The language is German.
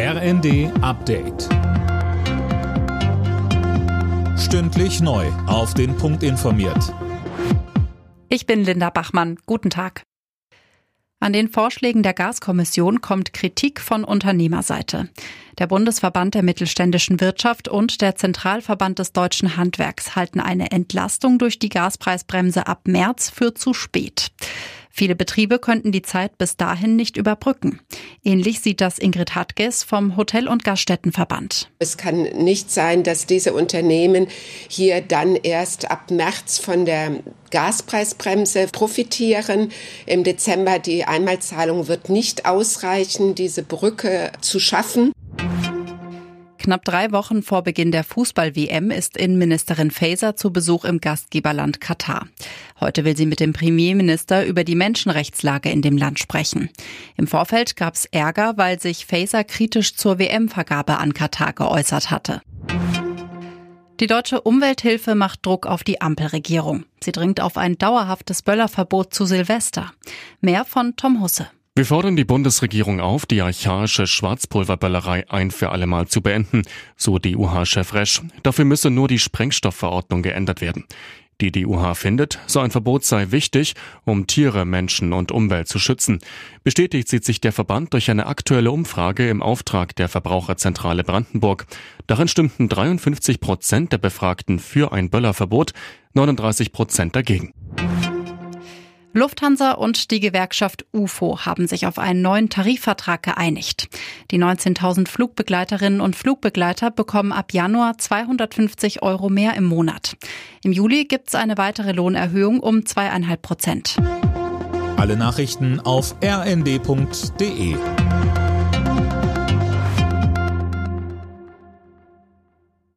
RND Update. Stündlich neu. Auf den Punkt informiert. Ich bin Linda Bachmann. Guten Tag. An den Vorschlägen der Gaskommission kommt Kritik von Unternehmerseite. Der Bundesverband der mittelständischen Wirtschaft und der Zentralverband des deutschen Handwerks halten eine Entlastung durch die Gaspreisbremse ab März für zu spät. Viele Betriebe könnten die Zeit bis dahin nicht überbrücken. Ähnlich sieht das Ingrid Hartges vom Hotel- und Gaststättenverband. Es kann nicht sein, dass diese Unternehmen hier dann erst ab März von der Gaspreisbremse profitieren. Im Dezember die Einmalzahlung wird nicht ausreichen, diese Brücke zu schaffen. Knapp drei Wochen vor Beginn der Fußball-WM ist Innenministerin Faeser zu Besuch im Gastgeberland Katar. Heute will sie mit dem Premierminister über die Menschenrechtslage in dem Land sprechen. Im Vorfeld gab es Ärger, weil sich Faeser kritisch zur WM-Vergabe an Katar geäußert hatte. Die deutsche Umwelthilfe macht Druck auf die Ampelregierung. Sie dringt auf ein dauerhaftes Böllerverbot zu Silvester. Mehr von Tom Husse. Wir fordern die Bundesregierung auf, die archaische Schwarzpulverböllerei ein für allemal zu beenden, so DUH-Chef Resch. Dafür müsse nur die Sprengstoffverordnung geändert werden. Die DUH findet, so ein Verbot sei wichtig, um Tiere, Menschen und Umwelt zu schützen. Bestätigt sieht sich der Verband durch eine aktuelle Umfrage im Auftrag der Verbraucherzentrale Brandenburg. Darin stimmten 53 Prozent der Befragten für ein Böllerverbot, 39 Prozent dagegen. Lufthansa und die Gewerkschaft UFO haben sich auf einen neuen Tarifvertrag geeinigt. Die 19.000 Flugbegleiterinnen und Flugbegleiter bekommen ab Januar 250 Euro mehr im Monat. Im Juli gibt es eine weitere Lohnerhöhung um zweieinhalb Prozent. Alle Nachrichten auf rnd.de